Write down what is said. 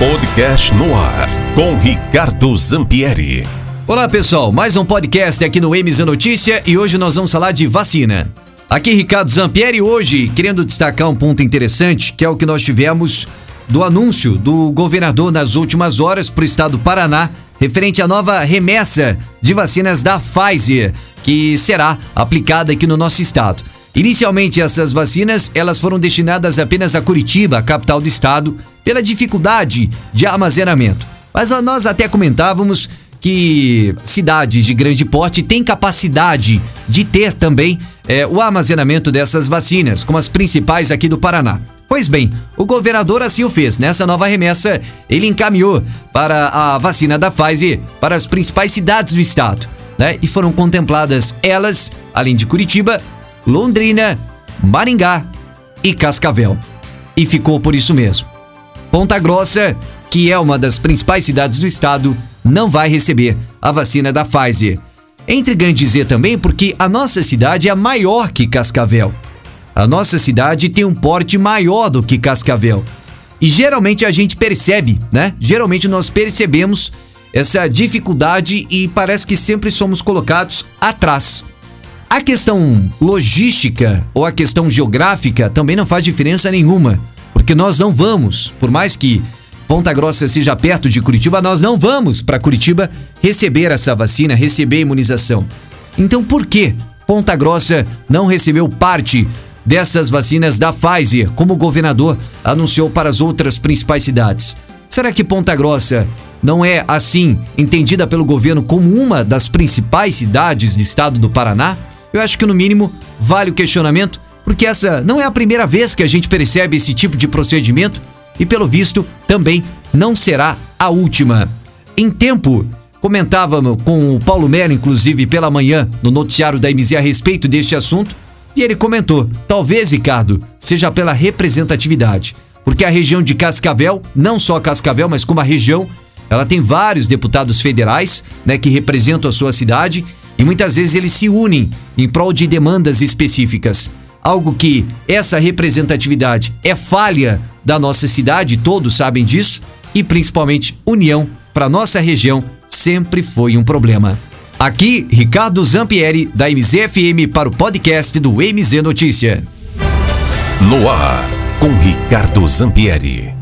Podcast no ar com Ricardo Zampieri. Olá pessoal, mais um podcast aqui no MZ Notícia e hoje nós vamos falar de vacina. Aqui Ricardo Zampieri hoje querendo destacar um ponto interessante que é o que nós tivemos do anúncio do governador nas últimas horas para o estado do Paraná referente à nova remessa de vacinas da Pfizer que será aplicada aqui no nosso estado. Inicialmente essas vacinas elas foram destinadas apenas a Curitiba, a capital do estado, pela dificuldade de armazenamento. Mas nós até comentávamos que cidades de grande porte têm capacidade de ter também é, o armazenamento dessas vacinas, como as principais aqui do Paraná. Pois bem, o governador assim o fez. Nessa nova remessa, ele encaminhou para a vacina da Pfizer para as principais cidades do estado, né? E foram contempladas elas, além de Curitiba, Londrina, Maringá e Cascavel. E ficou por isso mesmo. Ponta Grossa, que é uma das principais cidades do estado, não vai receber a vacina da Pfizer. É intrigante dizer também porque a nossa cidade é maior que Cascavel. A nossa cidade tem um porte maior do que Cascavel. E geralmente a gente percebe, né? Geralmente nós percebemos essa dificuldade e parece que sempre somos colocados atrás. A questão logística ou a questão geográfica também não faz diferença nenhuma, porque nós não vamos, por mais que Ponta Grossa seja perto de Curitiba, nós não vamos para Curitiba receber essa vacina, receber a imunização. Então por que Ponta Grossa não recebeu parte dessas vacinas da Pfizer, como o governador anunciou para as outras principais cidades? Será que Ponta Grossa não é assim entendida pelo governo como uma das principais cidades do estado do Paraná? Eu acho que no mínimo vale o questionamento, porque essa não é a primeira vez que a gente percebe esse tipo de procedimento e, pelo visto, também não será a última. Em tempo, comentávamos com o Paulo Mera, inclusive pela manhã, no noticiário da MZ a respeito deste assunto, e ele comentou: talvez, Ricardo, seja pela representatividade, porque a região de Cascavel, não só Cascavel, mas como a região, ela tem vários deputados federais, né, que representam a sua cidade e muitas vezes eles se unem em prol de demandas específicas. Algo que essa representatividade é falha da nossa cidade, todos sabem disso, e principalmente união para nossa região sempre foi um problema. Aqui, Ricardo Zampieri, da MZFM, para o podcast do MZ Notícia. No ar, com Ricardo Zampieri.